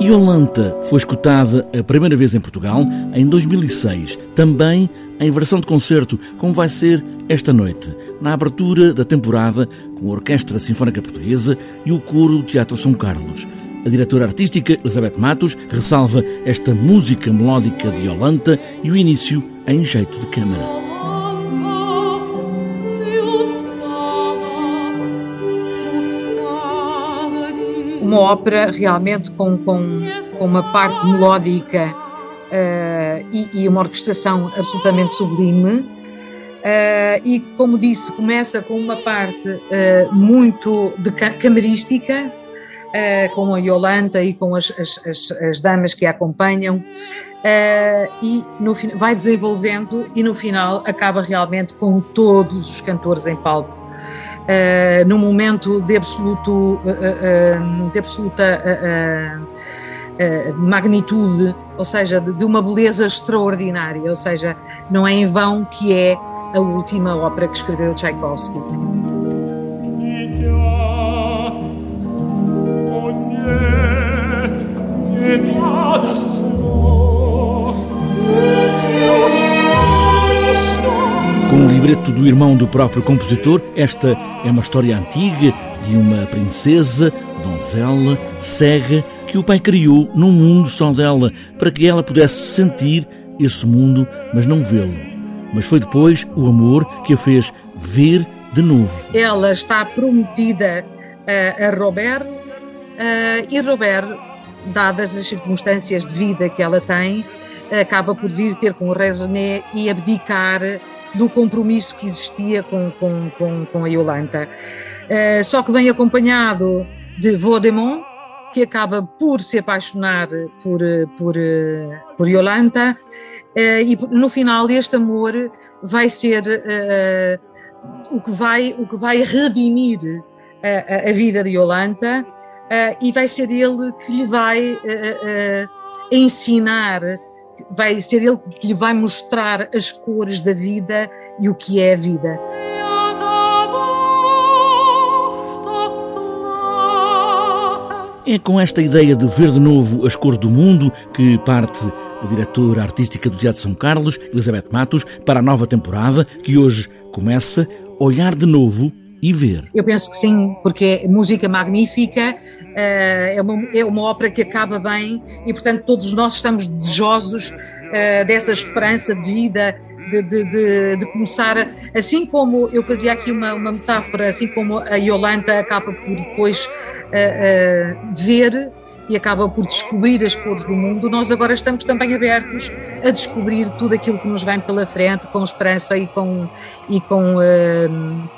Iolanta foi escutada a primeira vez em Portugal em 2006, também em versão de concerto, como vai ser esta noite, na abertura da temporada com a Orquestra Sinfónica Portuguesa e o Coro do Teatro São Carlos. A diretora artística Elizabeth Matos ressalva esta música melódica de Iolanta e o início em jeito de câmara. Uma ópera realmente com, com, com uma parte melódica uh, e, e, uma orquestração absolutamente sublime. Uh, e como disse, começa com uma parte uh, muito de camarística, com a Yolanda e com as, as, as, as damas que a acompanham, e no, vai desenvolvendo e no final acaba realmente com todos os cantores em palco uh, num momento de, absoluto, uh, de absoluta magnitude, ou seja, de, de, uma beleza extraordinária, ou seja, não é em vão que é a última ópera que escreveu Tchaikovsky. Com o libreto do irmão do próprio compositor, esta é uma história antiga de uma princesa, donzela, cega, que o pai criou num mundo só dela, para que ela pudesse sentir esse mundo, mas não vê-lo. Mas foi depois o amor que a fez ver de novo. Ela está prometida a, a Robert uh, e Robert, dadas as circunstâncias de vida que ela tem, acaba por vir ter com o rei René e abdicar do compromisso que existia com, com, com, com a Yolanta. Uh, só que vem acompanhado de Vaudemont, que acaba por se apaixonar por, por, por Yolanta, uh, e no final este amor vai ser uh, o, que vai, o que vai redimir a, a vida de Yolanta, e vai ser ele que lhe vai ensinar vai ser ele que lhe vai mostrar as cores da vida e o que é a vida. É com esta ideia de ver de novo as cores do mundo que parte a diretora artística do Teatro São Carlos, Elizabeth Matos, para a nova temporada que hoje começa Olhar de Novo e ver. Eu penso que sim, porque é música magnífica, eh, é uma, é uma ópera que acaba bem e, portanto, todos nós estamos desejosos eh, dessa esperança de vida, de, de, de, de, começar, assim como eu fazia aqui uma, uma metáfora, assim como a Yolanda acaba por depois uh, ver e acaba por descobrir as cores do mundo, nós agora estamos também abertos a descobrir tudo aquilo que nos vem pela frente com esperança e com, e com uh,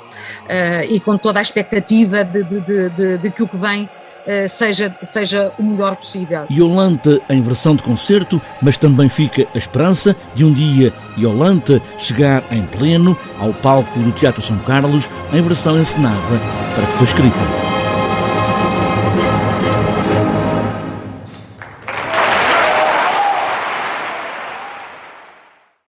e com toda a expectativa de, de, de, de que o que vem uh, seja, seja o melhor possível. Yolanta em versão de concerto, mas também fica a esperança de um dia Yolanta chegar em pleno ao palco do Teatro São Carlos em versão encenada para que foi escrita.